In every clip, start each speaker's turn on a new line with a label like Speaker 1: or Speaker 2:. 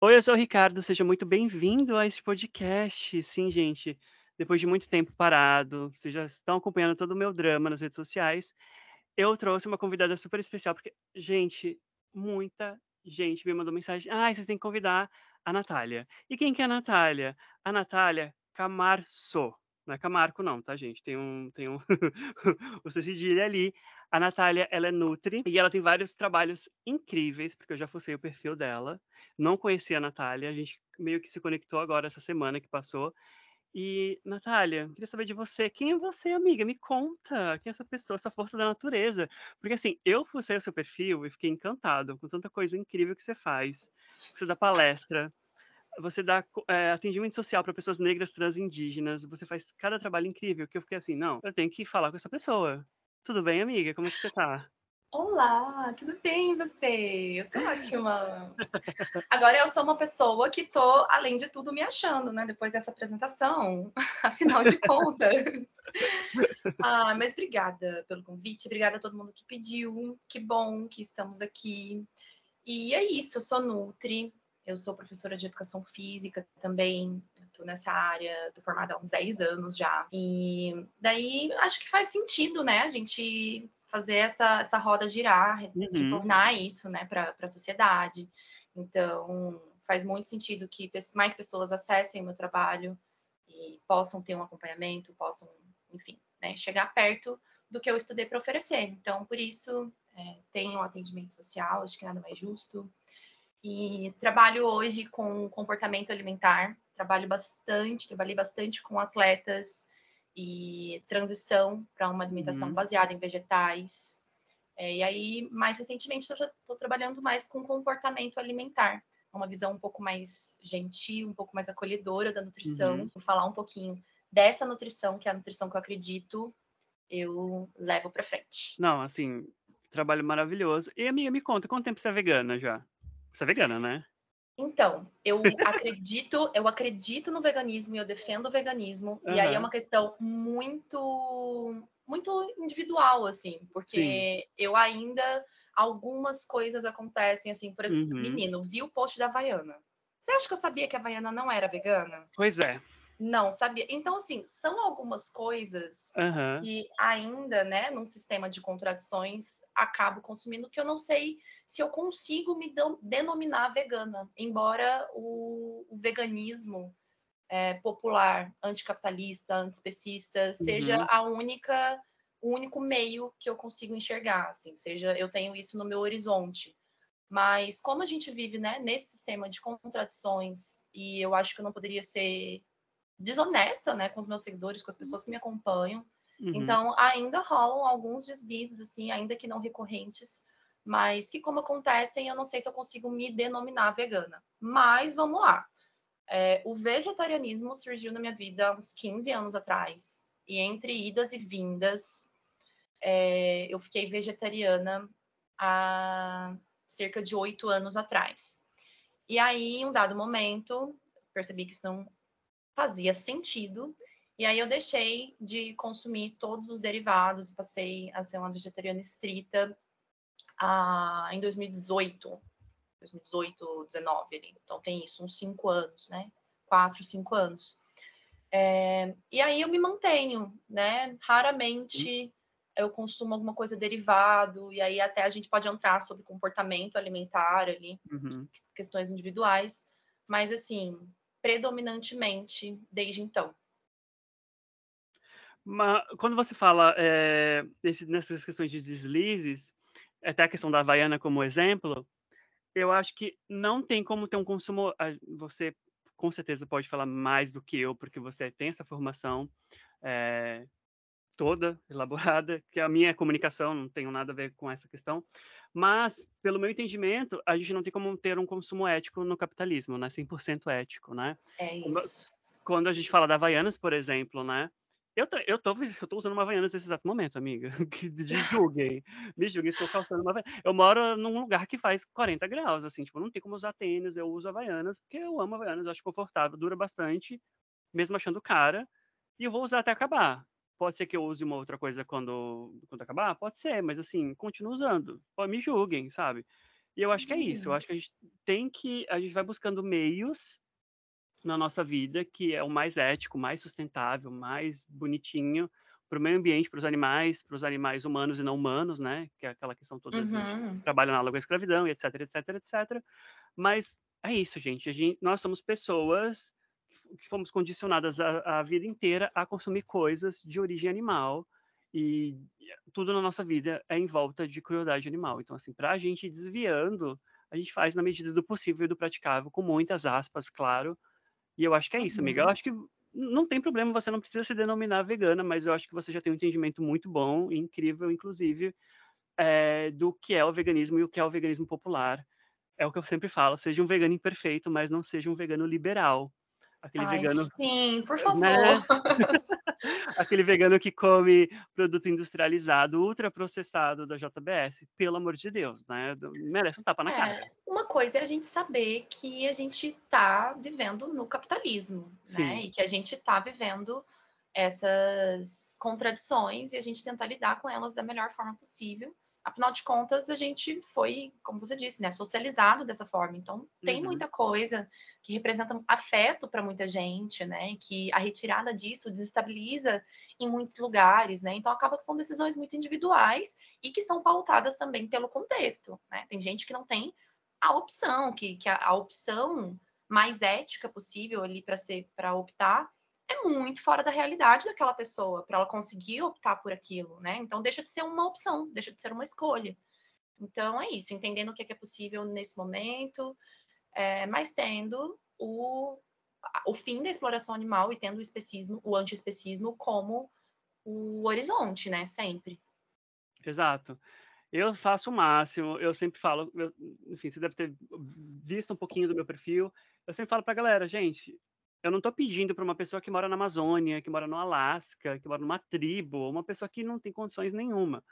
Speaker 1: Oi, eu sou o Ricardo, seja muito bem-vindo a este podcast. Sim, gente, depois de muito tempo parado, vocês já estão acompanhando todo o meu drama nas redes sociais. Eu trouxe uma convidada super especial, porque, gente, muita gente me mandou mensagem. Ah, vocês têm que convidar a Natália. E quem que é a Natália? A Natália Camarço. Não é Camarco, não, tá, gente? Tem um, tem um o cedilha ali. A Natália, ela é Nutri e ela tem vários trabalhos incríveis, porque eu já fucei o perfil dela. Não conhecia a Natália, a gente meio que se conectou agora essa semana que passou. E, Natália, queria saber de você. Quem é você, amiga? Me conta. Quem é essa pessoa, essa força da natureza? Porque, assim, eu fucei o seu perfil e fiquei encantado com tanta coisa incrível que você faz. Você dá palestra, você dá é, atendimento social para pessoas negras, trans, indígenas, você faz cada trabalho incrível que eu fiquei assim, não, eu tenho que falar com essa pessoa. Tudo bem, amiga? Como é que você tá?
Speaker 2: Olá, tudo bem você? Eu tô ótima. Agora eu sou uma pessoa que tô, além de tudo, me achando, né? Depois dessa apresentação, afinal de contas. ah, mas obrigada pelo convite, obrigada a todo mundo que pediu. Que bom que estamos aqui. E é isso, eu sou Nutri, eu sou professora de educação física também, estou nessa área, estou formada há uns 10 anos já. E daí acho que faz sentido, né, a gente fazer essa, essa roda girar, uhum. retornar isso, né, para a sociedade. Então, faz muito sentido que mais pessoas acessem o meu trabalho e possam ter um acompanhamento, possam, enfim, né, chegar perto do que eu estudei para oferecer. Então, por isso, é, tenho um atendimento social, acho que nada mais justo. E trabalho hoje com comportamento alimentar, trabalho bastante, trabalhei bastante com atletas e transição para uma alimentação uhum. baseada em vegetais. É, e aí, mais recentemente, estou trabalhando mais com comportamento alimentar, uma visão um pouco mais gentil, um pouco mais acolhedora da nutrição. Uhum. Vou falar um pouquinho dessa nutrição, que é a nutrição que eu acredito, eu levo para frente.
Speaker 1: Não, assim, trabalho maravilhoso. E, amiga, me conta, quanto tempo você é vegana já? Você é vegana, né?
Speaker 2: Então, eu acredito, eu acredito no veganismo e eu defendo o veganismo. Uhum. E aí é uma questão muito muito individual, assim, porque Sim. eu ainda algumas coisas acontecem, assim, por exemplo, uhum. menino, viu o post da Havaiana. Você acha que eu sabia que a Havaiana não era vegana?
Speaker 1: Pois é.
Speaker 2: Não sabia. Então, assim, são algumas coisas uhum. que ainda, né, num sistema de contradições, acabo consumindo que eu não sei se eu consigo me denominar vegana, embora o, o veganismo é, popular, anticapitalista, antiespecista, uhum. seja a única, o único meio que eu consigo enxergar, assim, seja eu tenho isso no meu horizonte. Mas como a gente vive, né, nesse sistema de contradições, e eu acho que eu não poderia ser desonesta, né, com os meus seguidores, com as pessoas que me acompanham. Uhum. Então, ainda rolam alguns deslizes, assim, ainda que não recorrentes, mas que, como acontecem, eu não sei se eu consigo me denominar vegana. Mas vamos lá. É, o vegetarianismo surgiu na minha vida há uns 15 anos atrás, e entre idas e vindas, é, eu fiquei vegetariana há cerca de oito anos atrás. E aí, em um dado momento, percebi que isso não fazia sentido. E aí eu deixei de consumir todos os derivados, passei a ser uma vegetariana estrita ah, em 2018, 2018, 19 ali. Então tem isso, uns cinco anos, né? Quatro, cinco anos. É, e aí eu me mantenho, né? Raramente eu consumo alguma coisa derivado, e aí até a gente pode entrar sobre comportamento alimentar ali, uhum. questões individuais, mas assim, predominantemente desde então.
Speaker 1: Mas, quando você fala é, desse, nessas questões de deslizes, até a questão da Havaiana como exemplo, eu acho que não tem como ter um consumo. Você com certeza pode falar mais do que eu, porque você tem essa formação é, toda elaborada, que a minha comunicação não tem nada a ver com essa questão, mas, pelo meu entendimento, a gente não tem como ter um consumo ético no capitalismo, né? 100% ético, né?
Speaker 2: É isso.
Speaker 1: Quando a gente fala da Havaianas, por exemplo, né? Eu eu, tô, eu tô usando uma Havaianas nesse exato momento, amiga. Me julguem. Me julguem, estou calçando uma Havaianas. Eu moro num lugar que faz 40 graus, assim, tipo, não tem como usar tênis, eu uso Havaianas, porque eu amo Havaianas, eu acho confortável, dura bastante, mesmo achando cara, e eu vou usar até acabar. Pode ser que eu use uma outra coisa quando, quando acabar? Pode ser, mas assim, continuo usando. Me julguem, sabe? E eu acho que é isso. Eu uhum. acho que a gente tem que. A gente vai buscando meios na nossa vida que é o mais ético, mais sustentável, mais bonitinho para o meio ambiente, para os animais, para os animais humanos e não humanos, né? Que é aquela questão toda uhum. do trabalho análogo à escravidão, etc, etc, etc. Mas é isso, gente. gente nós somos pessoas que fomos condicionadas a, a vida inteira a consumir coisas de origem animal e tudo na nossa vida é em volta de crueldade animal. Então, assim, para a gente ir desviando, a gente faz na medida do possível e do praticável, com muitas aspas, claro. E eu acho que é isso, amiga. Eu uhum. acho que não tem problema, você não precisa se denominar vegana, mas eu acho que você já tem um entendimento muito bom, incrível, inclusive, é, do que é o veganismo e o que é o veganismo popular. É o que eu sempre falo, seja um vegano imperfeito, mas não seja um vegano liberal. Aquele
Speaker 2: Ai,
Speaker 1: vegano.
Speaker 2: Sim, por né? favor. Né?
Speaker 1: Aquele vegano que come produto industrializado, ultraprocessado da JBS, pelo amor de Deus, né? Merece um tapa na é, cara.
Speaker 2: Uma coisa é a gente saber que a gente está vivendo no capitalismo, né? Sim. né? E que a gente está vivendo essas contradições e a gente tentar lidar com elas da melhor forma possível afinal de contas, a gente foi, como você disse, né, socializado dessa forma. Então, tem uhum. muita coisa que representa afeto para muita gente, né, que a retirada disso desestabiliza em muitos lugares, né. Então, acaba que são decisões muito individuais e que são pautadas também pelo contexto, né. Tem gente que não tem a opção, que, que a, a opção mais ética possível ali para ser para optar é muito fora da realidade daquela pessoa para ela conseguir optar por aquilo, né? Então deixa de ser uma opção, deixa de ser uma escolha. Então é isso, entendendo o que é, que é possível nesse momento, é, mas tendo o, o fim da exploração animal e tendo o especismo, o antiespecismo como o horizonte, né? Sempre.
Speaker 1: Exato. Eu faço o máximo, eu sempre falo, eu, enfim, você deve ter visto um pouquinho do meu perfil. Eu sempre falo para a galera, gente, eu não estou pedindo para uma pessoa que mora na Amazônia, que mora no Alasca, que mora numa tribo, uma pessoa que não tem condições nenhuma.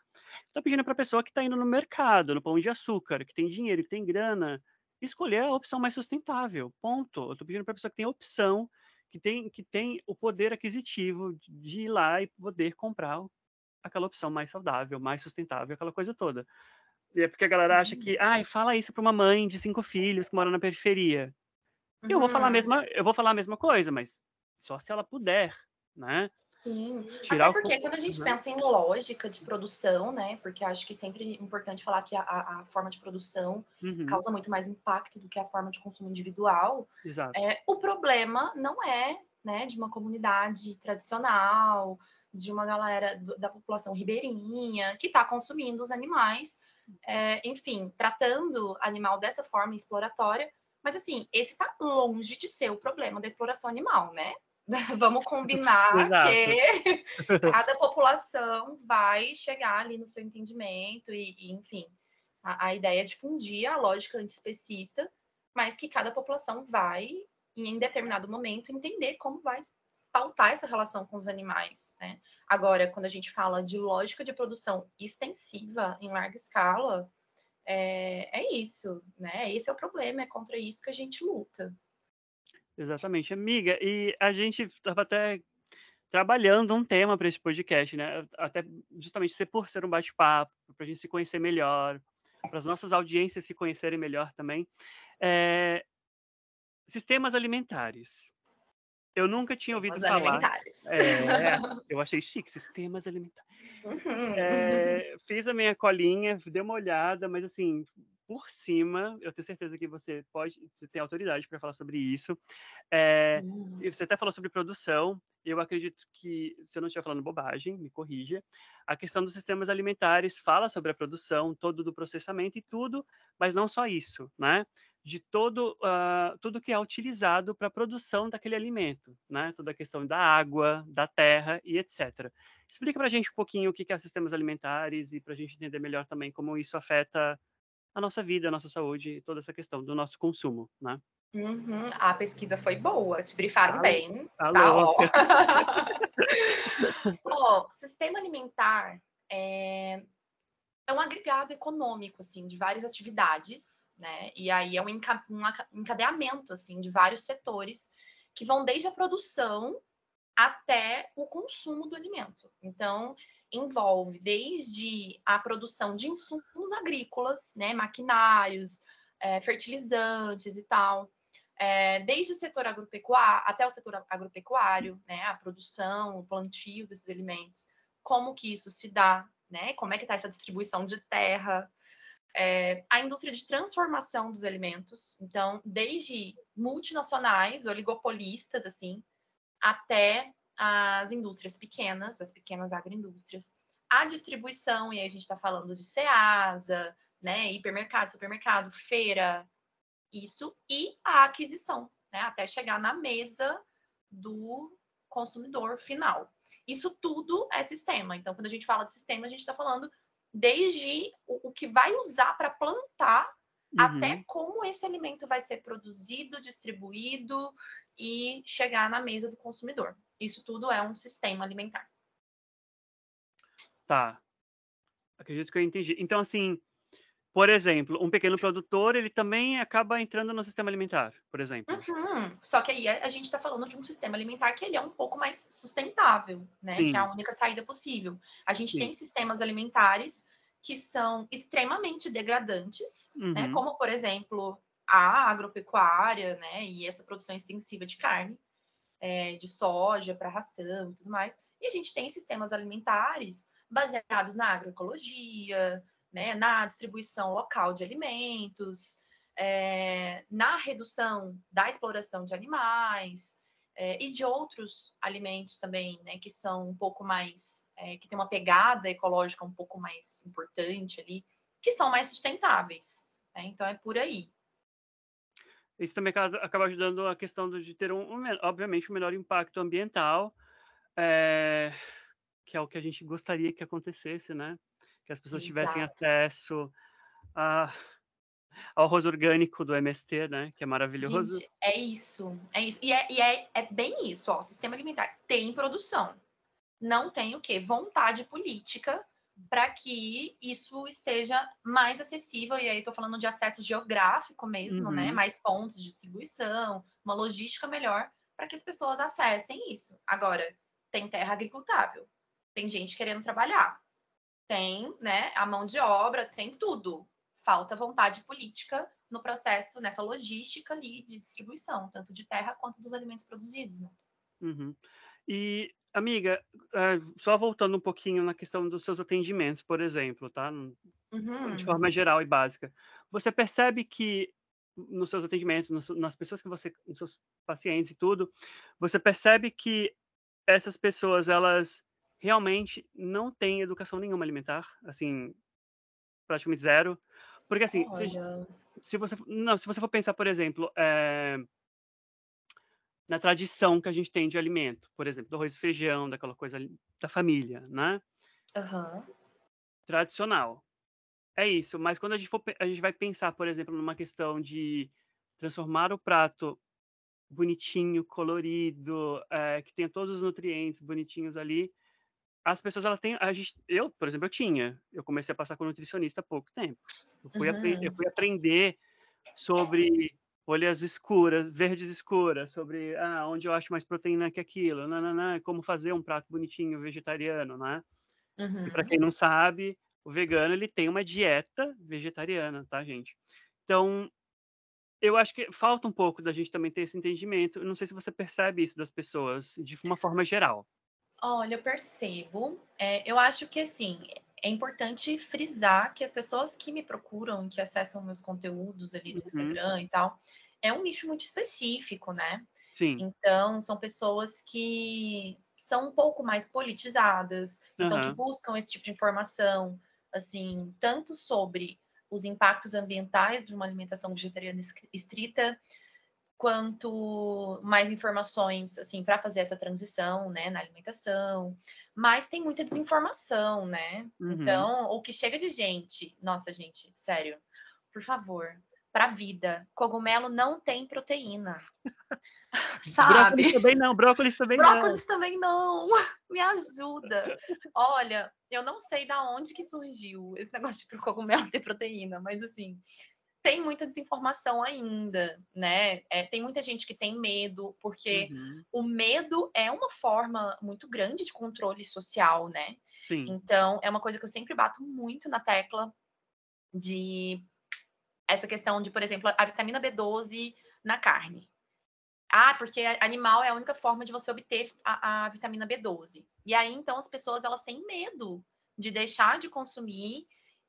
Speaker 1: Estou pedindo para a pessoa que está indo no mercado, no pão de açúcar, que tem dinheiro, que tem grana, escolher a opção mais sustentável. Ponto. Eu estou pedindo para a pessoa que tem opção, que tem, que tem o poder aquisitivo de ir lá e poder comprar aquela opção mais saudável, mais sustentável, aquela coisa toda. E é porque a galera acha que, ai, fala isso para uma mãe de cinco filhos que mora na periferia. Eu vou falar a uhum. mesma, eu vou falar a mesma coisa, mas só se ela puder, né?
Speaker 2: Sim. Tirar Até porque o... quando a gente né? pensa em lógica de produção, né? Porque acho que é sempre importante falar que a, a forma de produção uhum. causa muito mais impacto do que a forma de consumo individual.
Speaker 1: Exato.
Speaker 2: É, o problema não é, né, de uma comunidade tradicional, de uma galera do, da população ribeirinha que está consumindo os animais, é, enfim, tratando animal dessa forma exploratória mas assim, esse está longe de ser o problema da exploração animal, né? Vamos combinar que cada população vai chegar ali no seu entendimento e, e enfim, a, a, ideia é difundir a lógica antiespecista, mas que cada população vai, em determinado momento, entender como vai pautar essa relação com os animais, né? Agora, quando a gente fala de lógica de produção extensiva em larga escala, é, é isso, né? Esse é o problema, é contra isso que a gente luta.
Speaker 1: Exatamente, amiga. E a gente estava até trabalhando um tema para esse podcast, né? Até justamente ser por ser um bate-papo, para a gente se conhecer melhor, para as nossas audiências se conhecerem melhor também. É... Sistemas alimentares. Eu nunca tinha ouvido
Speaker 2: sistemas
Speaker 1: falar.
Speaker 2: Alimentares.
Speaker 1: É, eu achei chique, sistemas alimentares. Uhum. É, fiz a minha colinha, dei uma olhada, mas assim, por cima, eu tenho certeza que você pode, você tem autoridade para falar sobre isso. É, uhum. Você até falou sobre produção. Eu acredito que, se eu não estiver falando bobagem, me corrija. A questão dos sistemas alimentares fala sobre a produção, todo do processamento e tudo, mas não só isso, né? De todo uh, tudo que é utilizado para a produção daquele alimento, né? Toda a questão da água, da terra e etc. Explica para a gente um pouquinho o que é sistemas alimentares e para a gente entender melhor também como isso afeta a nossa vida, a nossa saúde, toda essa questão do nosso consumo, né?
Speaker 2: Uhum. A pesquisa foi boa, te brifaram alô, bem.
Speaker 1: Alô. Tá, ó.
Speaker 2: ó, sistema alimentar é, é um agregado econômico, assim, de várias atividades, né? E aí é um encadeamento, assim, de vários setores que vão desde a produção até o consumo do alimento. Então, envolve desde a produção de insumos agrícolas, né, maquinários, é, fertilizantes e tal, é, desde o setor agropecuário até o setor agropecuário, né, a produção, o plantio desses alimentos, como que isso se dá, né, como é que está essa distribuição de terra, é, a indústria de transformação dos alimentos, então, desde multinacionais, oligopolistas, assim, até as indústrias pequenas, as pequenas agroindústrias, a distribuição, e aí a gente está falando de SEASA, né, hipermercado, supermercado, feira, isso, e a aquisição, né, até chegar na mesa do consumidor final. Isso tudo é sistema. Então, quando a gente fala de sistema, a gente está falando desde o, o que vai usar para plantar uhum. até como esse alimento vai ser produzido, distribuído e chegar na mesa do consumidor. Isso tudo é um sistema alimentar.
Speaker 1: Tá. Acredito que eu entendi. Então, assim, por exemplo, um pequeno produtor, ele também acaba entrando no sistema alimentar, por exemplo.
Speaker 2: Uhum. Só que aí a gente está falando de um sistema alimentar que ele é um pouco mais sustentável, né? Sim. Que é a única saída possível. A gente Sim. tem sistemas alimentares que são extremamente degradantes, né? uhum. né? Como, por exemplo, a agropecuária, né? E essa produção extensiva de carne, é, de soja para ração e tudo mais. E a gente tem sistemas alimentares baseados na agroecologia, né, na distribuição local de alimentos, é, na redução da exploração de animais é, e de outros alimentos também, né, que são um pouco mais, é, que tem uma pegada ecológica um pouco mais importante ali, que são mais sustentáveis. Né? Então é por aí.
Speaker 1: Isso também acaba ajudando a questão de ter, um, um obviamente, um menor impacto ambiental, é, que é o que a gente gostaria que acontecesse, né? Que as pessoas Exato. tivessem acesso a, ao arroz orgânico do MST, né? Que é maravilhoso.
Speaker 2: Gente, é isso, é isso. E é, e é, é bem isso, ó. O sistema alimentar tem produção. Não tem o quê? Vontade política para que isso esteja mais acessível, e aí estou falando de acesso geográfico mesmo, né? uhum. né? Mais pontos de distribuição, uma logística melhor para que as pessoas acessem isso. Agora, tem terra agricultável, tem gente querendo trabalhar, tem né, a mão de obra, tem tudo. Falta vontade política no processo, nessa logística ali de distribuição, tanto de terra quanto dos alimentos produzidos. Né?
Speaker 1: Uhum. E Amiga, eh, só voltando um pouquinho na questão dos seus atendimentos, por exemplo, tá? De forma uhum. geral e básica. Você percebe que nos seus atendimentos, nas pessoas que você nos seus pacientes e tudo, você percebe que essas pessoas, elas realmente não têm educação nenhuma alimentar, assim, praticamente zero? Porque assim, se se você não, se você for pensar, por exemplo, eh na tradição que a gente tem de alimento, por exemplo, do arroz e feijão, daquela coisa da família, né?
Speaker 2: Uhum.
Speaker 1: Tradicional. É isso, mas quando a gente, for, a gente vai pensar, por exemplo, numa questão de transformar o prato bonitinho, colorido, é, que tenha todos os nutrientes bonitinhos ali, as pessoas elas têm, a gente, eu, por exemplo, eu tinha, eu comecei a passar com nutricionista há pouco tempo. Eu fui, uhum. eu fui aprender sobre folhas escuras, verdes escuras, sobre ah, onde eu acho mais proteína que aquilo, nananã, como fazer um prato bonitinho vegetariano, né? Uhum. Para quem não sabe, o vegano ele tem uma dieta vegetariana, tá, gente? Então, eu acho que falta um pouco da gente também ter esse entendimento. Eu não sei se você percebe isso das pessoas de uma forma geral.
Speaker 2: Olha, eu percebo. É, eu acho que assim é importante frisar que as pessoas que me procuram, que acessam meus conteúdos ali no uhum. Instagram e tal, é um nicho muito específico, né?
Speaker 1: Sim.
Speaker 2: Então, são pessoas que são um pouco mais politizadas, uhum. então que buscam esse tipo de informação, assim, tanto sobre os impactos ambientais de uma alimentação vegetariana estrita, quanto mais informações assim para fazer essa transição, né, na alimentação. Mas tem muita desinformação, né? Uhum. Então, o que chega de gente, nossa, gente, sério, por favor, para vida, cogumelo não tem proteína.
Speaker 1: Sabe? Brócolis também não, brócolis também
Speaker 2: brócolis não. Brócolis também não. Me ajuda. Olha, eu não sei da onde que surgiu esse negócio de cogumelo ter proteína, mas assim, tem muita desinformação ainda, né? É, tem muita gente que tem medo, porque uhum. o medo é uma forma muito grande de controle social, né? Sim. Então, é uma coisa que eu sempre bato muito na tecla de essa questão de, por exemplo, a vitamina B12 na carne. Ah, porque animal é a única forma de você obter a, a vitamina B12. E aí, então, as pessoas elas têm medo de deixar de consumir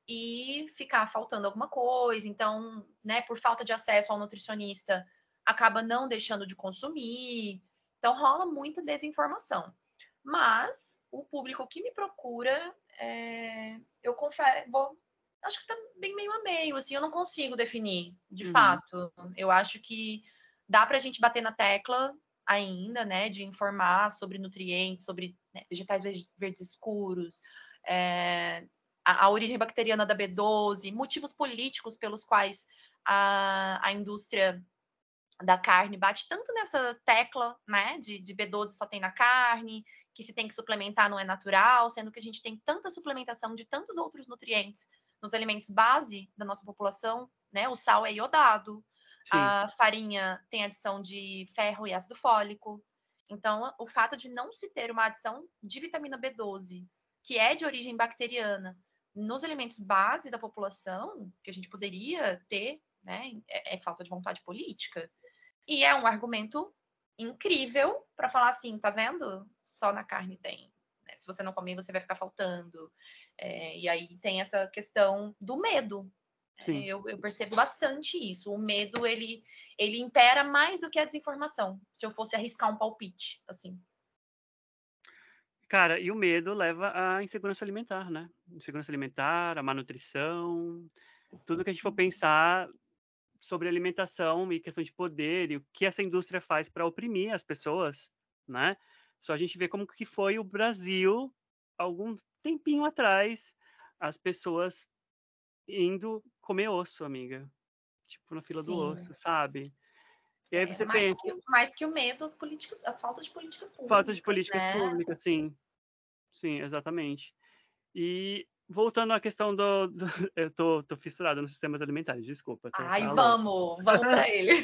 Speaker 2: e ficar faltando alguma coisa. Então, né, por falta de acesso ao nutricionista, acaba não deixando de consumir. Então, rola muita desinformação. Mas o público que me procura, é, eu confesso, vou, acho que tá bem meio a meio, assim, eu não consigo definir, de uhum. fato. Eu acho que dá para a gente bater na tecla ainda, né, de informar sobre nutrientes, sobre né, vegetais verdes, verdes escuros, é, a, a, origem bacteriana da B12, motivos políticos pelos quais a, a indústria da carne bate tanto nessa tecla, né, de, de B12 só tem na carne, que se tem que suplementar não é natural, sendo que a gente tem tanta suplementação de tantos outros nutrientes nos alimentos base da nossa população, né? O sal é iodado, Sim. a farinha tem adição de ferro e ácido fólico. Então, o fato de não se ter uma adição de vitamina B12, que é de origem bacteriana, nos alimentos base da população, que a gente poderia ter, né, é, é falta de vontade política. E é um argumento incrível para falar assim, tá vendo? Só na carne tem. Né? Se você não comer, você vai ficar faltando. É, e aí tem essa questão do medo. É, eu, eu, percebo bastante isso. O medo ele ele impera mais do que a desinformação. Se eu fosse arriscar um palpite, assim.
Speaker 1: Cara, e o medo leva à insegurança alimentar, né? Insegurança alimentar, a má nutrição, tudo que a gente for pensar sobre alimentação e questão de poder e o que essa indústria faz para oprimir as pessoas, né? Só a gente vê como que foi o Brasil algum tempinho atrás, as pessoas indo comer osso, amiga. Tipo, na fila Sim. do osso, sabe?
Speaker 2: E aí é, você mais pensa. Que, mais que o medo, as políticas, as faltas de política pública.
Speaker 1: Falta de políticas né? públicas, sim. Sim, exatamente. E voltando à questão do. do eu tô, tô fissurado nos sistemas alimentares, desculpa.
Speaker 2: Tá? Ai, vamos, vamos para ele.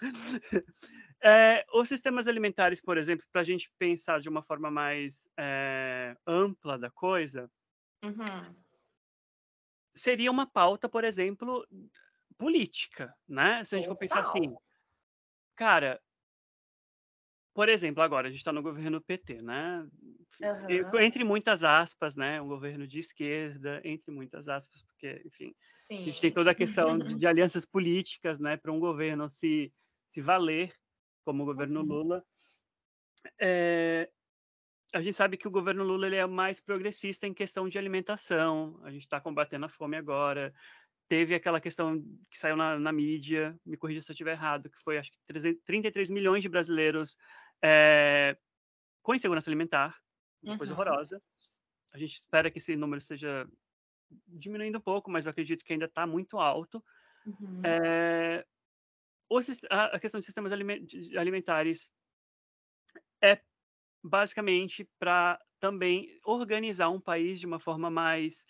Speaker 1: é, os sistemas alimentares, por exemplo, para a gente pensar de uma forma mais é, ampla da coisa, uhum. seria uma pauta, por exemplo, política, né? Se a gente for pensar assim, cara, por exemplo, agora a gente está no governo PT, né? Uhum. Entre muitas aspas, né? Um governo de esquerda, entre muitas aspas, porque, enfim, Sim. a gente tem toda a questão de, de alianças políticas, né? Para um governo se, se valer, como o governo uhum. Lula. É, a gente sabe que o governo Lula ele é mais progressista em questão de alimentação. A gente está combatendo a fome agora. Teve aquela questão que saiu na, na mídia, me corrija se eu estiver errado, que foi acho que 33 milhões de brasileiros é, com insegurança alimentar, uma coisa uhum. horrorosa. A gente espera que esse número esteja diminuindo um pouco, mas eu acredito que ainda está muito alto. Uhum. É, a questão de sistemas alimentares é basicamente para também organizar um país de uma forma mais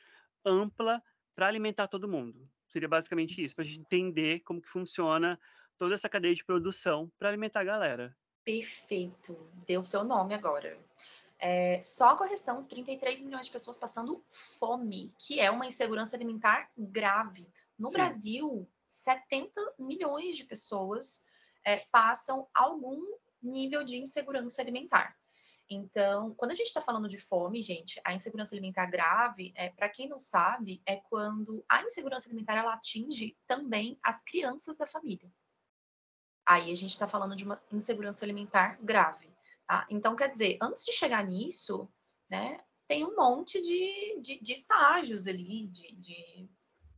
Speaker 1: ampla para alimentar todo mundo. Seria basicamente isso, para a gente entender como que funciona toda essa cadeia de produção para alimentar a galera.
Speaker 2: Perfeito. Deu seu nome agora. É, só a correção, 33 milhões de pessoas passando fome, que é uma insegurança alimentar grave. No Sim. Brasil, 70 milhões de pessoas é, passam algum nível de insegurança alimentar. Então, quando a gente está falando de fome, gente, a insegurança alimentar grave, é, para quem não sabe, é quando a insegurança alimentar ela atinge também as crianças da família. Aí a gente está falando de uma insegurança alimentar grave. Tá? Então, quer dizer, antes de chegar nisso, né, tem um monte de, de, de estágios ali, de, de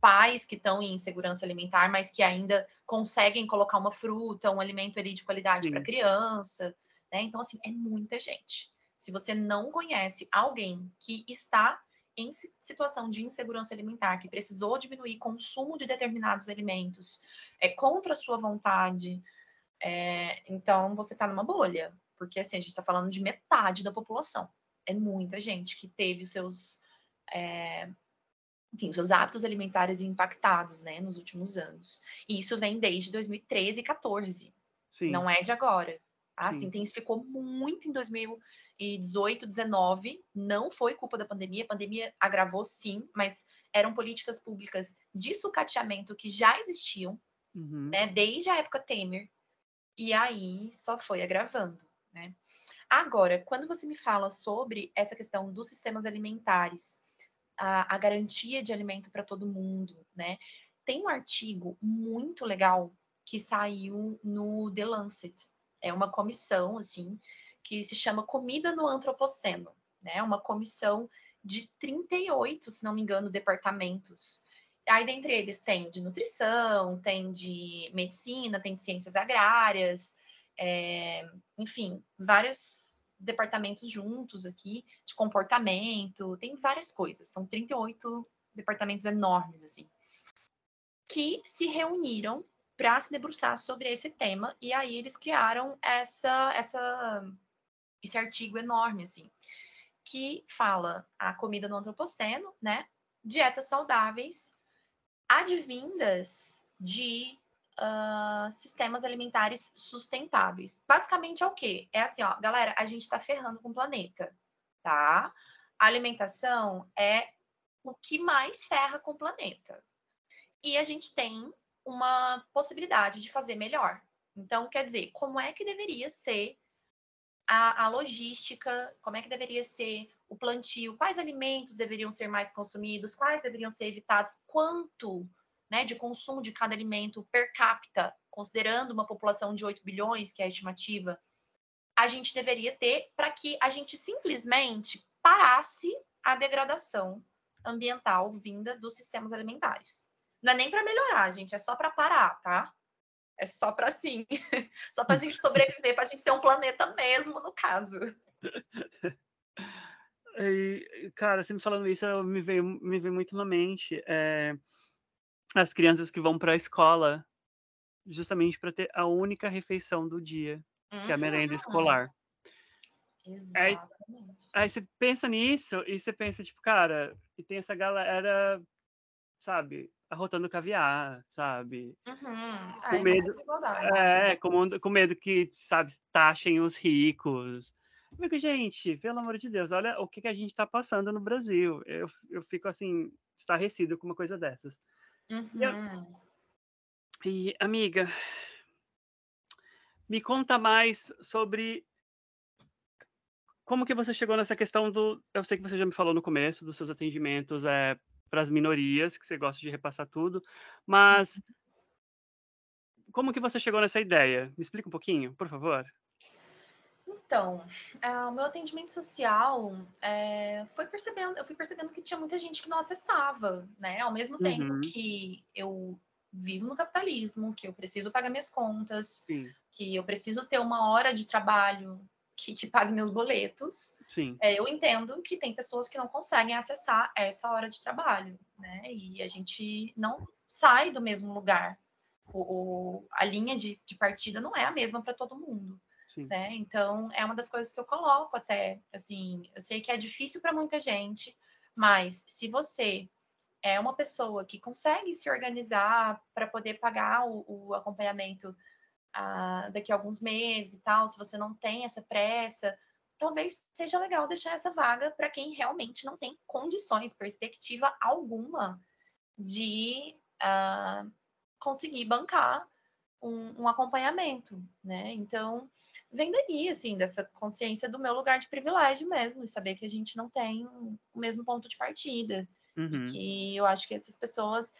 Speaker 2: pais que estão em insegurança alimentar, mas que ainda conseguem colocar uma fruta, um alimento ali de qualidade para a criança. Né? Então, assim, é muita gente. Se você não conhece alguém que está em situação de insegurança alimentar, que precisou diminuir consumo de determinados alimentos, é contra a sua vontade, é, então, você está numa bolha, porque assim, a gente está falando de metade da população. É muita gente que teve os seus. É, enfim, seus hábitos alimentares impactados, né, nos últimos anos. E isso vem desde 2013 e 14. Sim. Não é de agora. Tá? Se intensificou muito em 2018, 19. Não foi culpa da pandemia. A pandemia agravou, sim, mas eram políticas públicas de sucateamento que já existiam, uhum. né, desde a época Temer. E aí só foi agravando, né? Agora, quando você me fala sobre essa questão dos sistemas alimentares, a, a garantia de alimento para todo mundo, né? Tem um artigo muito legal que saiu no The Lancet. É uma comissão, assim, que se chama Comida no Antropoceno, né? Uma comissão de 38, se não me engano, departamentos. Aí, dentre eles, tem de nutrição, tem de medicina, tem de ciências agrárias, é, enfim, vários departamentos juntos aqui, de comportamento, tem várias coisas, são 38 departamentos enormes, assim, que se reuniram para se debruçar sobre esse tema, e aí eles criaram essa, essa, esse artigo enorme, assim, que fala a comida no antropoceno, né, dietas saudáveis, advindas de uh, sistemas alimentares sustentáveis. Basicamente é o quê? É assim, ó, galera, a gente está ferrando com o planeta, tá? A alimentação é o que mais ferra com o planeta. E a gente tem uma possibilidade de fazer melhor. Então, quer dizer, como é que deveria ser a, a, logística, como é que deveria ser o plantio, quais alimentos deveriam ser mais consumidos, quais deveriam ser evitados, quanto né, de consumo de cada alimento per capita, considerando uma população de 8 bilhões, que é a estimativa, a gente deveria ter para que a gente simplesmente parasse a degradação ambiental vinda dos sistemas alimentares. Não é nem para melhorar, gente, é só para parar, tá? É só para sim, só para a gente sobreviver, para a gente ter um planeta mesmo, no caso.
Speaker 1: E, cara, você me falando isso, me veio, me veio muito na mente. É as crianças que vão para a escola justamente para ter a única refeição do dia, uhum. que é a merenda uhum. escolar.
Speaker 2: Exatamente.
Speaker 1: Aí, aí, você pensa nisso e você pensa, tipo, cara, e tem essa galera, sabe, arrotando caviar, sabe?
Speaker 2: Uhum.
Speaker 1: Com medo, é, com, com medo que, sabe, taxem os ricos. Eu gente, pelo amor de Deus, olha o que, que a gente está passando no Brasil. Eu, eu fico, assim, estarrecido com uma coisa dessas.
Speaker 2: Uhum.
Speaker 1: E, amiga, me conta mais sobre como que você chegou nessa questão do. Eu sei que você já me falou no começo dos seus atendimentos é, para as minorias, que você gosta de repassar tudo, mas uhum. como que você chegou nessa ideia? Me explica um pouquinho, por favor.
Speaker 2: Então, uh, o meu atendimento social é, foi percebendo, eu fui percebendo que tinha muita gente que não acessava, né? Ao mesmo tempo uhum. que eu vivo no capitalismo, que eu preciso pagar minhas contas,
Speaker 1: Sim.
Speaker 2: que eu preciso ter uma hora de trabalho que, que pague meus boletos. É, eu entendo que tem pessoas que não conseguem acessar essa hora de trabalho, né? E a gente não sai do mesmo lugar. O, o a linha de, de partida não é a mesma para todo mundo. Né? Então, é uma das coisas que eu coloco até, assim, eu sei que é difícil para muita gente, mas se você é uma pessoa que consegue se organizar para poder pagar o, o acompanhamento ah, daqui a alguns meses e tal, se você não tem essa pressa, talvez seja legal deixar essa vaga para quem realmente não tem condições, perspectiva alguma de ah, conseguir bancar um, um acompanhamento, né? Então, vem daí, assim, dessa consciência do meu lugar de privilégio mesmo, e saber que a gente não tem o mesmo ponto de partida.
Speaker 1: Uhum.
Speaker 2: E que eu acho que essas pessoas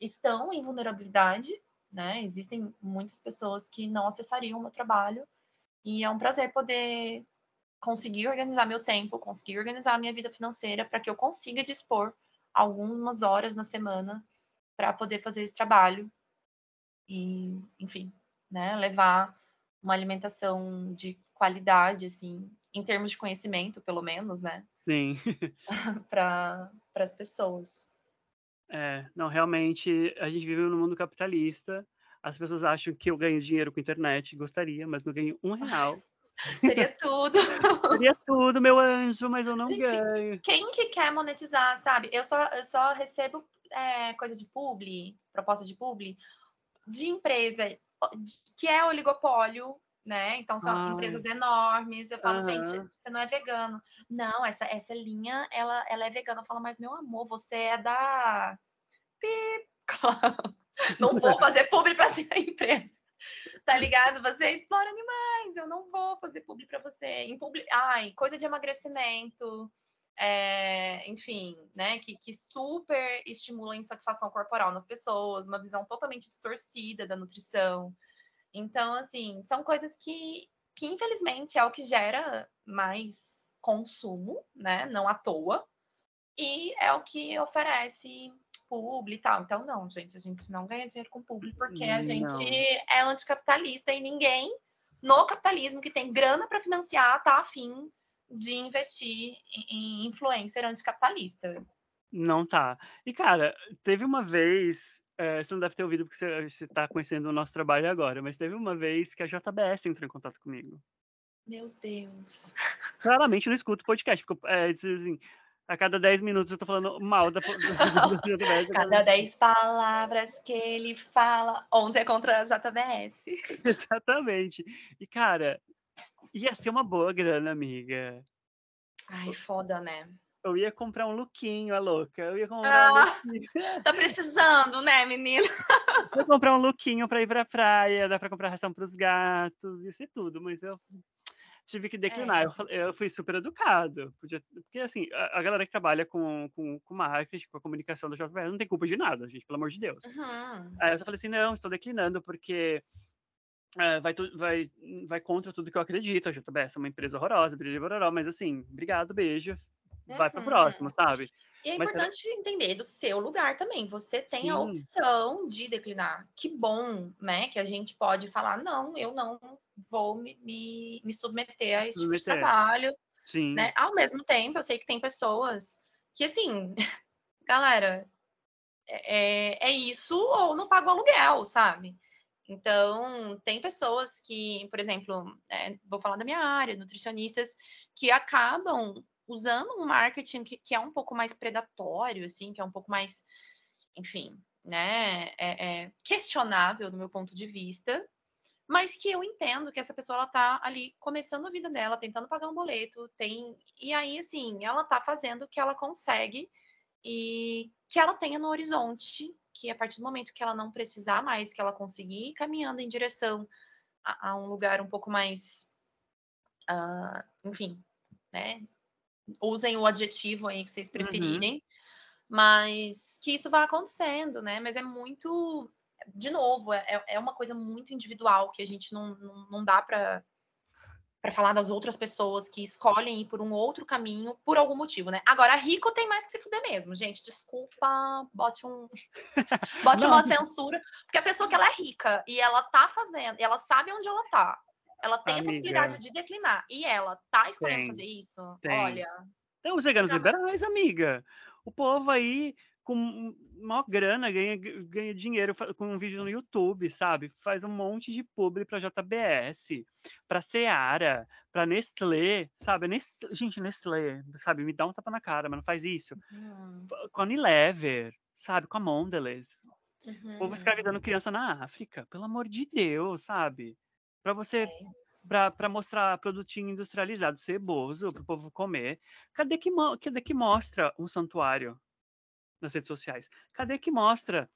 Speaker 2: estão em vulnerabilidade, né? Existem muitas pessoas que não acessariam o meu trabalho, e é um prazer poder conseguir organizar meu tempo, conseguir organizar a minha vida financeira para que eu consiga dispor algumas horas na semana para poder fazer esse trabalho e, enfim, né, levar uma alimentação de qualidade, assim, em termos de conhecimento, pelo menos, né?
Speaker 1: Sim.
Speaker 2: para as pessoas.
Speaker 1: É, não, realmente, a gente vive no mundo capitalista. As pessoas acham que eu ganho dinheiro com internet, gostaria, mas não ganho um real
Speaker 2: Seria tudo.
Speaker 1: Seria tudo, meu anjo, mas eu não Gente, ganho.
Speaker 2: Quem que quer monetizar, sabe? Eu só, eu só recebo é, coisa de publi, proposta de publi, de empresa que é oligopólio, né? Então são Ai. empresas enormes. Eu falo, uhum. gente, você não é vegano. Não, essa, essa linha, ela, ela é vegana. Eu falo, mas meu amor, você é da. Não vou fazer publi para essa empresa. Tá ligado? Você explora animais. Eu não vou fazer publi para você. Em publi... Ai, coisa de emagrecimento. É, enfim, né, que, que super estimulam a insatisfação corporal nas pessoas, uma visão totalmente distorcida da nutrição. Então, assim, são coisas que, que infelizmente é o que gera mais consumo, né? Não à toa. E é o que oferece publi e tal. Então, não, gente, a gente não ganha dinheiro com publi porque a gente não. é anticapitalista e ninguém no capitalismo que tem grana para financiar tá afim de investir em influencer anticapitalista.
Speaker 1: Não tá. E, cara, teve uma vez é, você não deve ter ouvido porque você está conhecendo o nosso trabalho agora, mas teve uma vez que a JBS entrou em contato comigo.
Speaker 2: Meu Deus.
Speaker 1: Claramente não escuto podcast, porque é, assim, a cada 10 minutos eu tô falando mal da,
Speaker 2: cada 10 palavras que ele fala, 11 é contra a JBS.
Speaker 1: Exatamente. E, cara, ia ser uma boa grana, amiga.
Speaker 2: Ai, foda, né?
Speaker 1: Eu ia comprar um lookinho, a louca. Eu ia comprar ah, um lookinho.
Speaker 2: Tá precisando, né, menina?
Speaker 1: Eu ia comprar um lookinho pra ir pra praia, dá pra comprar ração pros gatos, ia ser tudo, mas eu tive que declinar. É. Eu, eu, fui super educado. Podia, porque, assim, a, a, galera que trabalha com, com, com marketing, com a comunicação da JBL, não tem culpa de nada, gente, pelo amor de Deus. Uhum. Aí eu só falei assim, não, estou declinando porque é, vai, vai, vai contra tudo que eu acredito. A JBS é uma empresa horrorosa, mas assim, obrigado, beijo, vai para o próximo, sabe?
Speaker 2: E é importante entender do seu lugar também. Você tem Sim. a opção de declinar. Que bom, né? Que a gente pode falar, não, eu não vou me, me, me submeter a esse submeter. tipo de trabalho. Sim. Né? Ao mesmo tempo, eu sei que tem pessoas que, assim, galera, é, é, é isso ou não pago aluguel, sabe? Então, tem pessoas que, por exemplo, é, vou falar da minha área, nutricionistas, que acabam usando um marketing que, que, é um pouco mais predatório, assim, que é um pouco mais, enfim, né, é, é questionável do meu ponto de vista, mas que eu entendo que essa pessoa ela tá ali começando a vida dela, tentando pagar um boleto, tem e aí assim, ela tá fazendo o que ela consegue e que ela tenha no horizonte, que a partir do momento que ela não precisar mais, que ela conseguir ir caminhando em direção a, a um lugar um pouco mais, uh, enfim, né, usem o adjetivo aí que vocês uhum. preferirem, uhum. mas que isso vai acontecendo, né? Mas é muito, de novo, é, é uma coisa muito individual que a gente não, não, não dá para para falar das outras pessoas que escolhem ir por um outro caminho por algum motivo, né? Agora, rico tem mais que se fuder mesmo, gente. Desculpa, bote um bote uma censura, porque a pessoa que ela é rica e ela tá fazendo, ela sabe onde ela tá, ela tem Amiga. a possibilidade de declinar. E ela tá escolhendo tem, fazer isso? Tem. Olha.
Speaker 1: Tem os veganos já... liberais, amiga. O povo aí com maior grana ganha, ganha dinheiro com um vídeo no YouTube, sabe? Faz um monte de publi pra JBS, pra Seara, pra Nestlé, sabe? Nestlé, gente, Nestlé, sabe? Me dá um tapa na cara, mas não faz isso. Uhum. Com a Unilever, sabe? Com a Mondelez. Uhum. O povo escravizando criança na África, pelo amor de Deus, sabe? Para você é para mostrar produtinho industrializado, ceboso, para o povo comer. Cadê que, cadê que mostra um santuário nas redes sociais? Cadê que mostra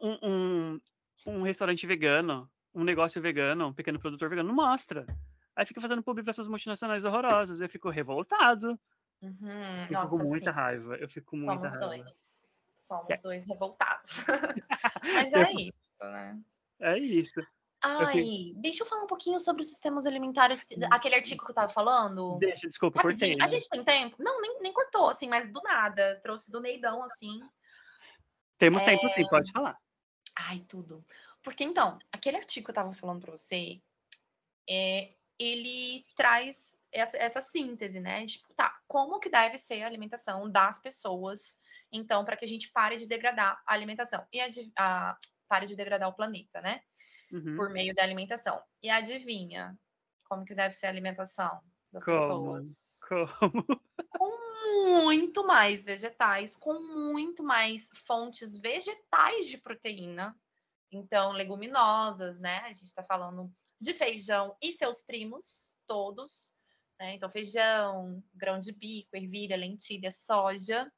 Speaker 1: um, um, um restaurante vegano, um negócio vegano, um pequeno produtor vegano? Não mostra. Aí fica fazendo publi para essas multinacionais horrorosas. Eu fico revoltado.
Speaker 2: Uhum.
Speaker 1: Eu Nossa, fico com muita sim. raiva. Eu fico com muita
Speaker 2: Somos
Speaker 1: raiva.
Speaker 2: dois. Somos é. dois revoltados. Mas é isso, né?
Speaker 1: É isso.
Speaker 2: Ai, deixa eu falar um pouquinho sobre os sistemas alimentares, aquele artigo que eu tava falando.
Speaker 1: Deixa, desculpa, cortei.
Speaker 2: A gente tem tempo? Não, nem, nem cortou, assim, mas do nada. Trouxe do Neidão, assim.
Speaker 1: Temos é... tempo sim, pode falar.
Speaker 2: Ai, tudo. Porque, então, aquele artigo que eu tava falando pra você, é, ele traz essa, essa síntese, né? Tipo, tá, como que deve ser a alimentação das pessoas, então, para que a gente pare de degradar a alimentação e a, a, pare de degradar o planeta, né? uhum. por meio da alimentação. E adivinha? como que deve ser a alimentação das
Speaker 1: como?
Speaker 2: pessoas?
Speaker 1: Como?
Speaker 2: Com muito mais vegetais, com muito mais fontes vegetais de proteína. Então, leguminosas, né? A gente está falando de feijão e seus primos, todos. Né? Então, feijão, grão de bico, ervilha, lentilha, soja.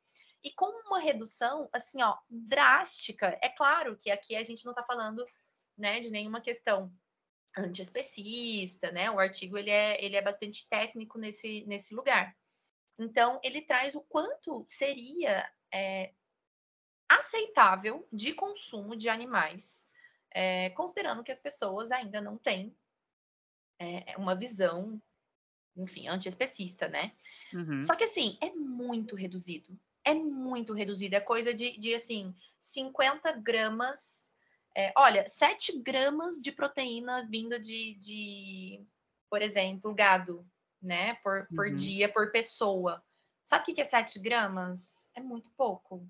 Speaker 2: E com uma redução, assim, ó, drástica. É claro que aqui a gente não está falando, né, de nenhuma questão antiespecista, né? O artigo ele é, ele é bastante técnico nesse, nesse lugar. Então, ele traz o quanto seria é, aceitável de consumo de animais, é, considerando que as pessoas ainda não têm é, uma visão, enfim, antiespecista, né? Uhum. Só que, assim, é muito reduzido. É muito reduzido. É coisa de, de assim, 50 gramas é, olha, 7 gramas de proteína vinda de, de por exemplo, gado, né? Por, por uhum. dia, por pessoa. Sabe o que é 7 gramas? É muito pouco.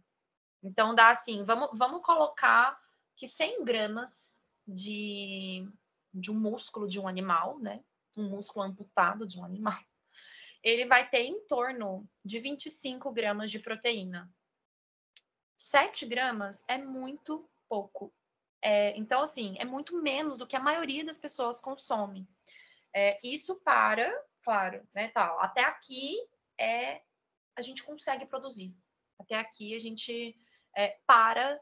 Speaker 2: Então dá assim, vamos, vamos colocar que 100 gramas de, de um músculo de um animal, né? Um músculo amputado de um animal. Ele vai ter em torno de 25 gramas de proteína. 7 gramas é muito pouco. É, então, assim, é muito menos do que a maioria das pessoas consome. É, isso para, claro, né, tal. Até aqui é a gente consegue produzir. Até aqui a gente é, para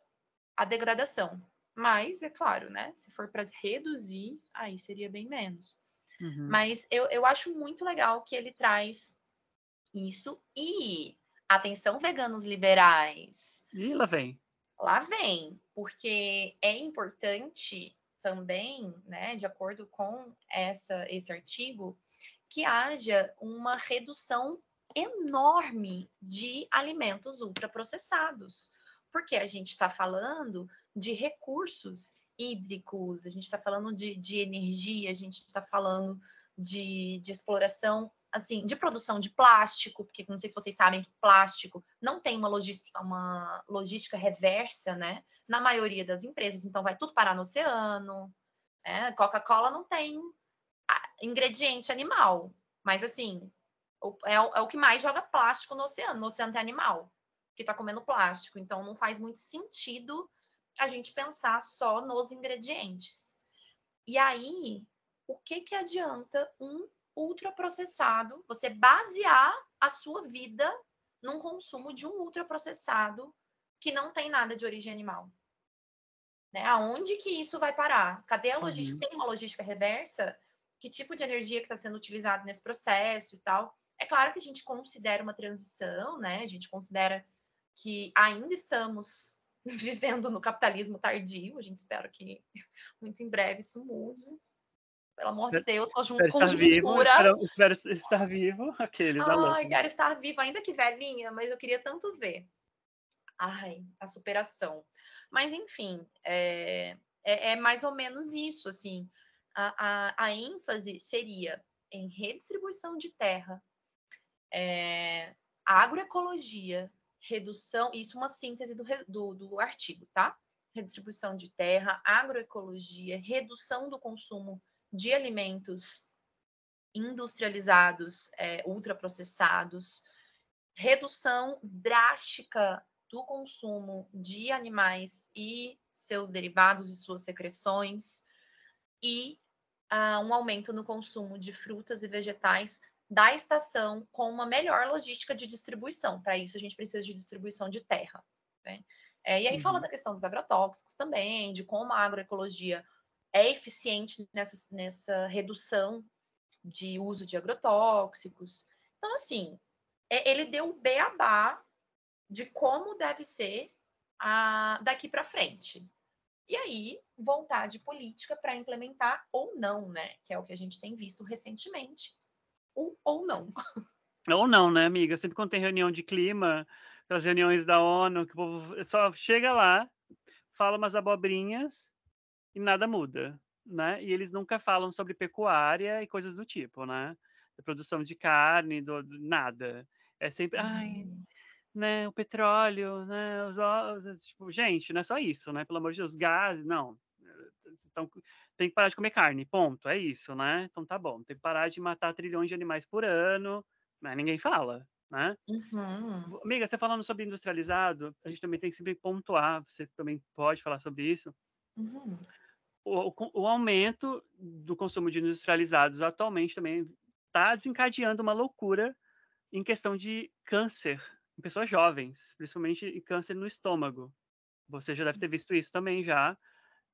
Speaker 2: a degradação. Mas, é claro, né? Se for para reduzir, aí seria bem menos. Uhum. Mas eu, eu acho muito legal que ele traz isso. E, atenção, veganos liberais.
Speaker 1: E lá vem
Speaker 2: lá vem, porque é importante também, né, de acordo com essa, esse artigo, que haja uma redução enorme de alimentos ultraprocessados, porque a gente está falando de recursos hídricos, a gente está falando de, de, energia, a gente está falando de, de exploração assim, de produção de plástico, porque não sei se vocês sabem que plástico não tem uma logística, uma logística reversa, né? Na maioria das empresas, então vai tudo parar no oceano. Né? Coca-Cola não tem ingrediente animal, mas assim, é, é, o que mais joga plástico no oceano. No oceano tem animal que está comendo plástico, então não faz muito sentido a gente pensar só nos ingredientes. E aí, o que que adianta um ultraprocessado, você basear a sua vida num consumo de um ultraprocessado que não tem nada de origem animal. Né? Aonde que isso vai parar? Cadê a logística? Uhum. Tem uma logística reversa? Que tipo de energia que está sendo utilizado nesse processo e tal? É claro que a gente considera uma transição, né? A gente considera que ainda estamos vivendo no capitalismo tardio. A gente espera que muito em breve isso mude pelo amor de Deus, conjuntura.
Speaker 1: Espero estar vivo, espero, estar vivo, aqueles
Speaker 2: Ai, quero estar vivo, ainda que velhinha, mas eu queria tanto ver. Ai, a superação. Mas, enfim, é, é, é mais ou menos isso, assim. A, a, a, ênfase seria em redistribuição de terra, é, agroecologia, redução, isso uma síntese do, do, do artigo, tá? Redistribuição de terra, agroecologia, redução do consumo de alimentos industrializados, é, ultraprocessados, redução drástica do consumo de animais e seus derivados e suas secreções, e uh, um aumento no consumo de frutas e vegetais da estação com uma melhor logística de distribuição. Para isso, a gente precisa de distribuição de terra. Né? É, e aí uhum. fala da questão dos agrotóxicos também, de como a agroecologia é eficiente nessa, nessa redução de uso de agrotóxicos. Então, assim, é, ele deu o beabá de como deve ser a, daqui para frente. E aí, vontade política para implementar ou não, né? Que é o que a gente tem visto recentemente. Ou, ou não.
Speaker 1: Ou não, né, amiga? Sempre quando tem reunião de clima, as reuniões da ONU, que o povo só chega lá, fala umas abobrinhas e nada muda, né? E eles nunca falam sobre pecuária e coisas do tipo, né? Da produção de carne, do, do nada. É sempre, ai, uhum. né, o petróleo, né, os, os, tipo, gente, não é só isso, né? Pelo amor de Deus, gás, não. Tem que parar de comer carne, ponto, é isso, né? Então tá bom, tem que parar de matar trilhões de animais por ano, mas ninguém fala, né? Uhum. Amiga, você falando sobre industrializado, a gente também tem que sempre pontuar, você também pode falar sobre isso. Uhum. O, o, o, aumento do consumo de industrializados atualmente também está desencadeando uma loucura em questão de câncer em pessoas jovens, principalmente câncer no estômago. Você já deve ter visto isso também já.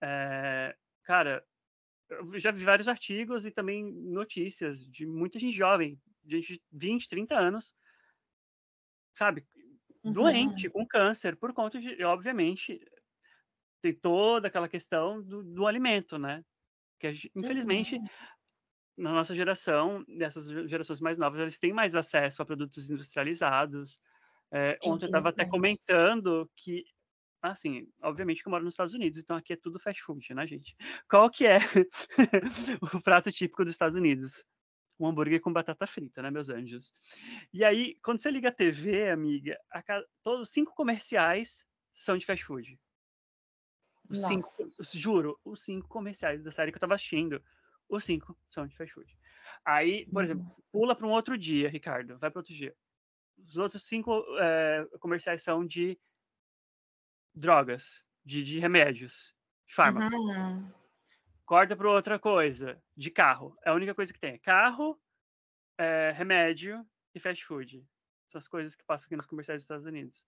Speaker 1: É, cara, eu já vi vários artigos e também notícias de muita gente jovem, gente de 20, 30 anos, sabe, uhum. doente, com câncer, por conta de, obviamente, tem toda aquela questão do, do alimento, né? Que gente, infelizmente, uhum. na nossa geração, nessas gerações mais novas, eles têm mais acesso a produtos industrializados. É, ontem eu estava até comentando que assim, obviamente que eu moro nos Estados Unidos, então aqui é tudo fast food, né, gente? Qual que é o prato típico dos Estados Unidos? Um hambúrguer com batata frita, né, meus anjos? E aí, quando você liga a TV, amiga, a cada, todos cinco comerciais são de fast food. Cinco, juro, os cinco comerciais da série que eu tava assistindo, os cinco são de fast food. Aí, por exemplo, uhum. pula para um outro dia, Ricardo, vai para outro dia. Os outros cinco é, comerciais são de drogas, de, de remédios, de fármaco. Uhum. Corta para outra coisa, de carro. É a única coisa que tem. Carro, é, remédio e fast food. São as coisas que passam aqui nos comerciais dos Estados Unidos.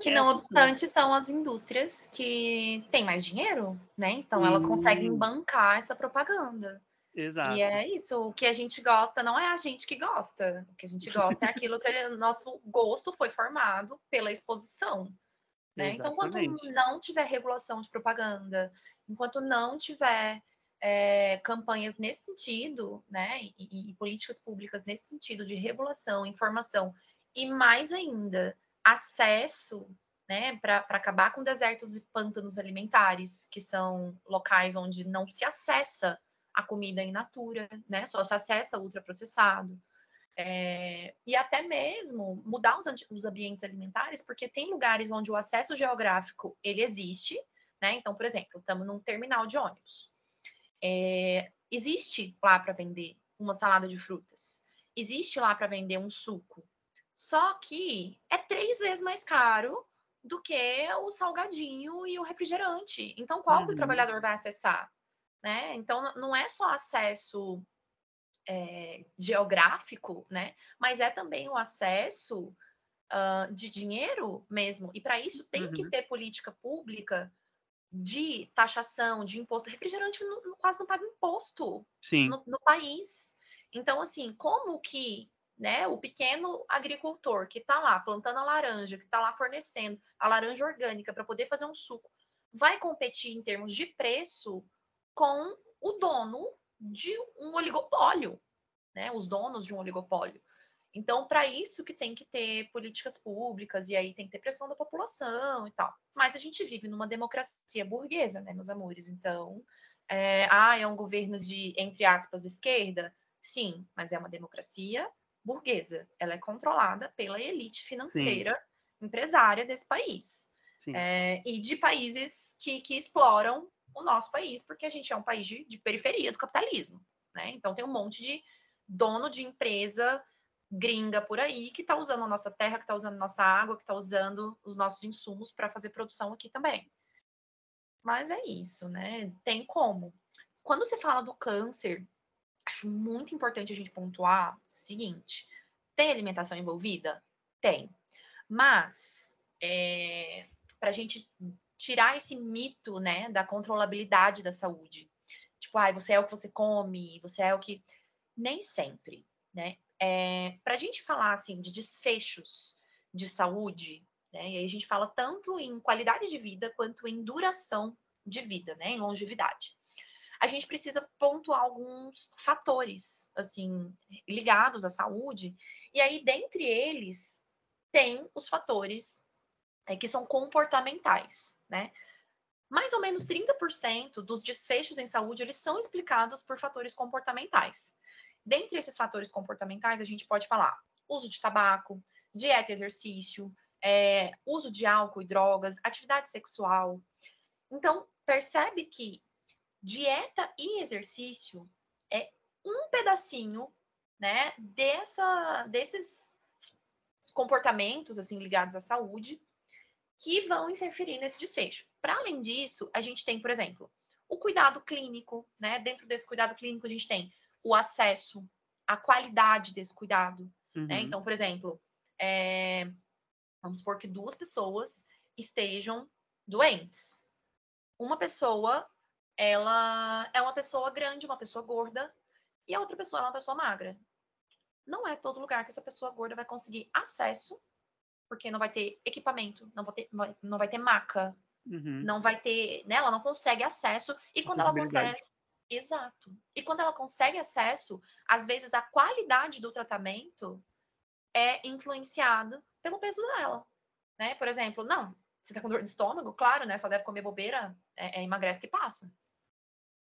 Speaker 2: Que é não obstante são as indústrias que têm mais dinheiro, né? Então elas conseguem bancar essa propaganda. Exato. E é isso, o que a gente gosta não é a gente que gosta. O que a gente gosta é aquilo que o nosso gosto foi formado pela exposição. Né? Então, quando não tiver regulação de propaganda, enquanto não tiver é, campanhas nesse sentido, né, e, e, políticas públicas nesse sentido de regulação, informação e mais ainda acesso, né, para acabar com desertos e pântanos alimentares, que são locais onde não se acessa a comida in natura, né, só se acessa ultraprocessado. É, e até mesmo mudar os, os, ambientes alimentares, porque tem lugares onde o acesso geográfico ele existe, né? Então, por exemplo, estamos num terminal de ônibus. É, existe lá para vender uma salada de frutas, existe lá para vender um suco, só que é três vezes mais caro do que o salgadinho e o refrigerante. Então, qual uhum. que o uhum. trabalhador vai acessar? Né? Então, não é só acesso é, geográfico, né? Mas é também o acesso uh, de dinheiro mesmo. E para isso tem uhum. que ter política pública de taxação, de imposto. Refrigerante não, quase não paga imposto no, no, país. Então, assim, como que né, o pequeno agricultor que está lá plantando a laranja, que está lá fornecendo a laranja orgânica para poder fazer um suco, vai competir em termos de preço com o dono de um oligopólio, né? Os donos de um oligopólio. Então, para isso que tem que ter políticas públicas e aí tem que ter pressão da população e tal. Mas a gente vive numa democracia burguesa, né, meus amores? Então, é, ah, é um governo de, entre aspas, esquerda? Sim, mas é uma democracia burguesa. Ela é controlada pela elite financeira, Sim. empresária desse país. É, e de países que, que exploram o nosso país, porque a gente é um país de, de periferia do capitalismo, né? Então tem um monte de dono de empresa gringa por aí que está usando a nossa terra, que está usando nossa água, que está usando os nossos insumos para fazer produção aqui também. Mas é isso, né? Tem como. Quando você fala do câncer, acho muito importante a gente pontuar o seguinte: tem alimentação envolvida? Tem. Mas é, para a gente tirar esse mito, né, da controlabilidade da saúde. Tipo, ah, você é o que você come, você é o que. Nem sempre, né? É, Para a gente falar, assim, de desfechos de saúde, né? E aí a gente fala tanto em qualidade de vida quanto em duração de vida, né? Em longevidade. A gente precisa pontuar alguns fatores, assim, ligados à saúde. E aí, dentre eles, tem os fatores é, que são comportamentais né? Mais ou menos 30% dos desfechos em saúde, eles são explicados por fatores comportamentais. Dentre esses fatores comportamentais, a gente pode falar uso de tabaco, dieta e exercício, é, uso de álcool e drogas, atividade sexual. Então, percebe que dieta e exercício é um pedacinho, né, dessa, desses comportamentos assim ligados à saúde que vão interferir nesse desfecho. Para além disso, a gente tem, por exemplo, o cuidado clínico, né? Dentro desse cuidado clínico, a gente tem o acesso, a qualidade desse cuidado, né? uhum. né? Então, por exemplo, é... vamos supor que duas pessoas estejam doentes. Uma pessoa, ela é uma pessoa grande, uma pessoa gorda, e a outra pessoa é uma pessoa magra. Não é todo lugar que essa pessoa gorda vai conseguir acesso porque não vai ter equipamento, não vai ter, não vai ter maca, uhum. não vai ter, né? Ela não consegue acesso e quando ela consegue, exato. E quando ela consegue acesso, às vezes a qualidade do tratamento é influenciado pelo peso dela, né? Por exemplo, não, você tá com dor de estômago, claro, né? Só deve comer bobeira, é, é emagrece que passa.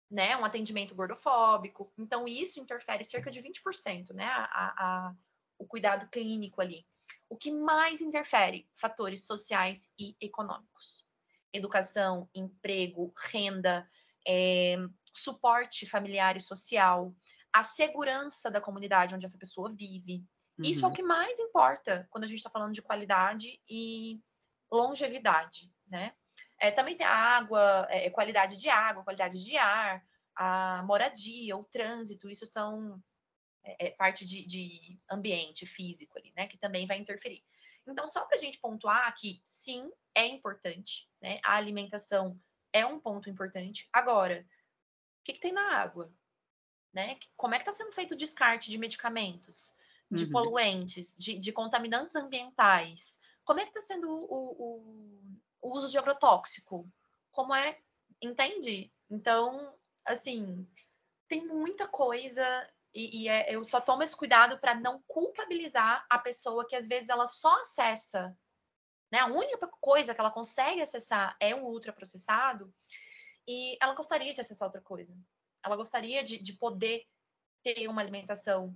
Speaker 2: Né, um atendimento gordofóbico. Então, isso interfere cerca de 20%, né? A, a, o cuidado clínico ali. O que mais interfere? Fatores sociais e econômicos. Educação, emprego, renda, é, suporte familiar e social, a segurança da comunidade onde essa pessoa vive. Uhum. Isso é o uhum. que mais importa quando a gente está falando de qualidade e longevidade, né? É, também tem a água, é, qualidade de água, qualidade de ar, a moradia, o trânsito, isso são é, parte de, de, ambiente físico ali, né? Que também vai interferir. Então, só para a gente pontuar que sim, é importante, né? A alimentação é um ponto importante. Agora, o que, que tem na água? Né? Como é que está sendo feito o descarte de medicamentos, de uhum. poluentes, de, de, contaminantes ambientais? Como é que está sendo o, o, o uso de agrotóxico? Como é, entende? Então, assim, tem muita coisa e, e é, eu só tomo esse cuidado para não culpabilizar a pessoa que às vezes ela só acessa, né? A única coisa que ela consegue acessar é um ultraprocessado e ela gostaria de acessar outra coisa. Ela gostaria de, de poder ter uma alimentação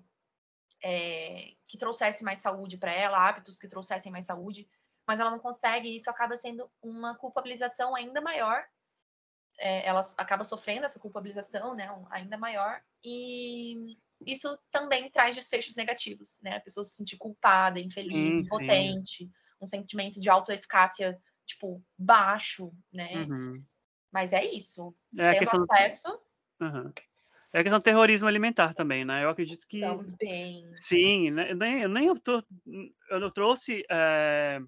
Speaker 2: é, que trouxesse mais saúde para ela, hábitos que trouxessem mais saúde, mas ela não consegue e isso acaba sendo uma culpabilização ainda maior. É, ela acaba sofrendo essa culpabilização, né, ainda maior e isso também traz desfechos negativos, né? A pessoa se sentir culpada, infeliz, sim, impotente, sim. um sentimento de autoeficácia, tipo, baixo, né? Uhum. Mas é isso. É Tendo acesso.
Speaker 1: Do... Uhum. É a questão do terrorismo alimentar também, né? Eu acredito que.
Speaker 2: Também.
Speaker 1: Sim, né? eu nem, eu nem eu, tô, eu não trouxe é,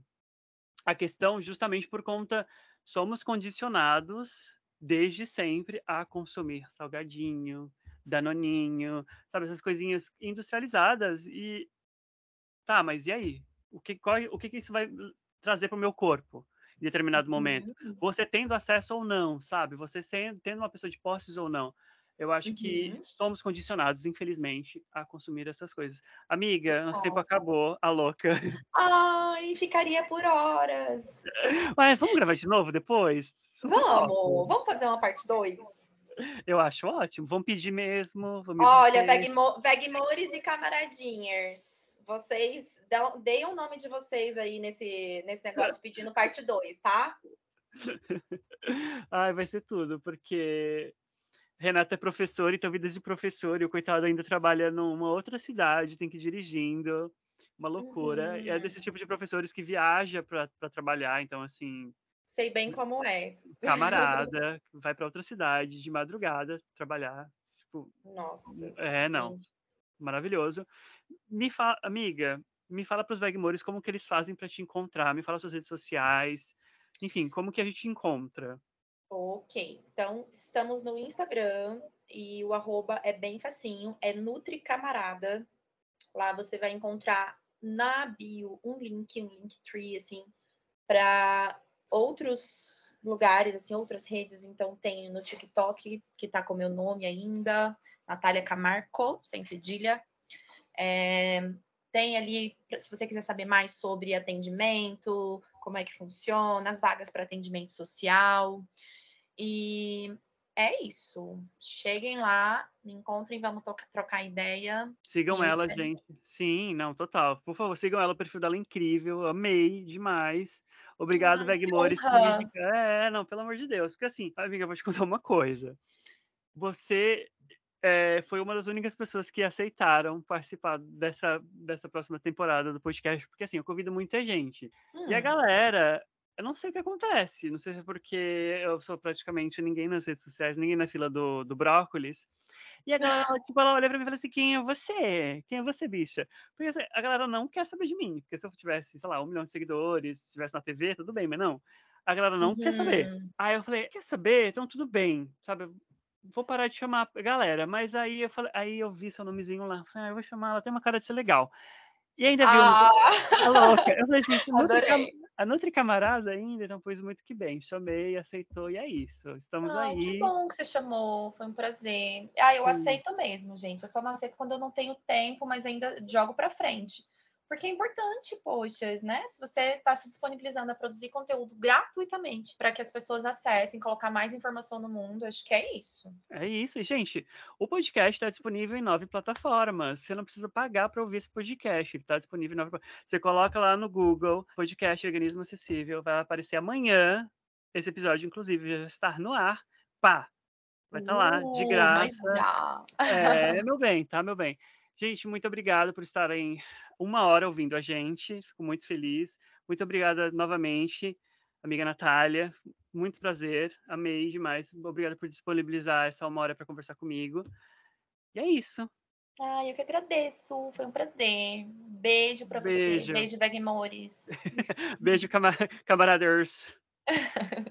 Speaker 1: a questão justamente por conta. Somos condicionados desde sempre a consumir salgadinho, danoninho, sabe, essas coisinhas industrializadas e tá, mas e aí? O que qual, o que, que isso vai trazer para o meu corpo em determinado momento? Uhum. Você tendo acesso ou não, sabe? Você sendo, tendo uma pessoa de posses ou não. Eu acho uhum. que somos condicionados, infelizmente, a consumir essas coisas. Amiga, nosso oh. tempo acabou, a louca.
Speaker 2: Ai, ficaria por horas.
Speaker 1: Mas vamos gravar de novo depois?
Speaker 2: Vamos, vamos fazer uma parte 2?
Speaker 1: Eu acho ótimo. Vamos pedir mesmo.
Speaker 2: Olha, Vegmo Vegmores e camaradinhas. Vocês deem o nome de vocês aí nesse, nesse negócio pedindo parte 2, tá?
Speaker 1: Ai, vai ser tudo, porque Renata é professora, então vida de professor, e o coitado ainda trabalha numa outra cidade, tem que ir dirigindo, uma loucura. Uhum. E é desse uhum. tipo de professores que viaja para trabalhar, então assim,
Speaker 2: Sei bem como é.
Speaker 1: Camarada, vai para outra cidade de madrugada trabalhar. Tipo,
Speaker 2: Nossa.
Speaker 1: É, sim. não. Maravilhoso. Me fala, amiga, me fala para os Vegmores como que eles fazem para te encontrar. Me fala suas redes sociais. Enfim, como que a gente encontra?
Speaker 2: Ok, então estamos no Instagram e o arroba é bem facinho, é Nutri Camarada. Lá você vai encontrar na bio um link, um link tree, assim, para outros lugares, assim, outras redes, então tem no TikTok, que tá com meu nome ainda, Natália Camarco, sem cedilha. É, tem ali, se você quiser saber mais sobre atendimento, como é que funciona, as vagas para atendimento social. E é isso. Cheguem lá, me encontrem, vamos trocar ideia.
Speaker 1: Sigam ela, gente. Sim, não, total. Por favor, sigam ela, o perfil dela é incrível. Amei demais. Obrigado, Veg Mores. É, não, pelo amor de Deus. Porque assim, amiga, eu vou te contar uma coisa. Você é, foi uma das únicas pessoas que aceitaram participar dessa, dessa próxima temporada do podcast, porque assim, eu convido muita gente. Hum. E a hum. galera eu não sei o que acontece. Não sei se é porque eu sou praticamente ninguém nas redes sociais, ninguém na fila do, do brócolis. E a galera, tipo, ela olha pra mim e fala assim: quem é você? Quem é você, bicha? Porque assim, a galera não quer saber de mim. Porque se eu tivesse, sei lá, um milhão de seguidores, se estivesse na TV, tudo bem, mas não. A galera não uhum. quer saber. Uhum. Aí eu falei: quer saber? Então tudo bem, sabe? Vou parar de chamar a galera. Mas aí eu falei, aí eu vi seu nomezinho lá. Falei, ah, eu vou chamar ela, tem uma cara de ser legal. E ainda viu. Ah. A louca. Eu falei assim. A Nutri Camarada ainda não pôs muito que bem. Chamei, aceitou e é isso. Estamos
Speaker 2: Ai,
Speaker 1: aí.
Speaker 2: Que bom que você chamou, foi um prazer. Ah, eu Sim. aceito mesmo, gente. Eu só não aceito quando eu não tenho tempo, mas ainda jogo para frente. Porque é importante, poxa, né? Se você está se disponibilizando a produzir conteúdo gratuitamente para que as pessoas acessem, colocar mais informação no mundo, acho que é isso.
Speaker 1: É isso. E, gente, o podcast está disponível em nove plataformas. Você não precisa pagar para ouvir esse podcast. Está disponível em nove Você coloca lá no Google, podcast Organismo Acessível, vai aparecer amanhã. Esse episódio, inclusive, já está no ar. Pá! Vai estar tá lá, de uh, graça. É, meu bem, tá, meu bem. Gente, muito obrigado por estarem uma hora ouvindo a gente. Fico muito feliz. Muito obrigada novamente, amiga Natália. Muito prazer. Amei demais. Obrigada por disponibilizar essa uma hora para conversar comigo. E é isso.
Speaker 2: Ah, eu que agradeço. Foi um prazer. Beijo para você. Beijo, Vegmores.
Speaker 1: Beijo, camaraders.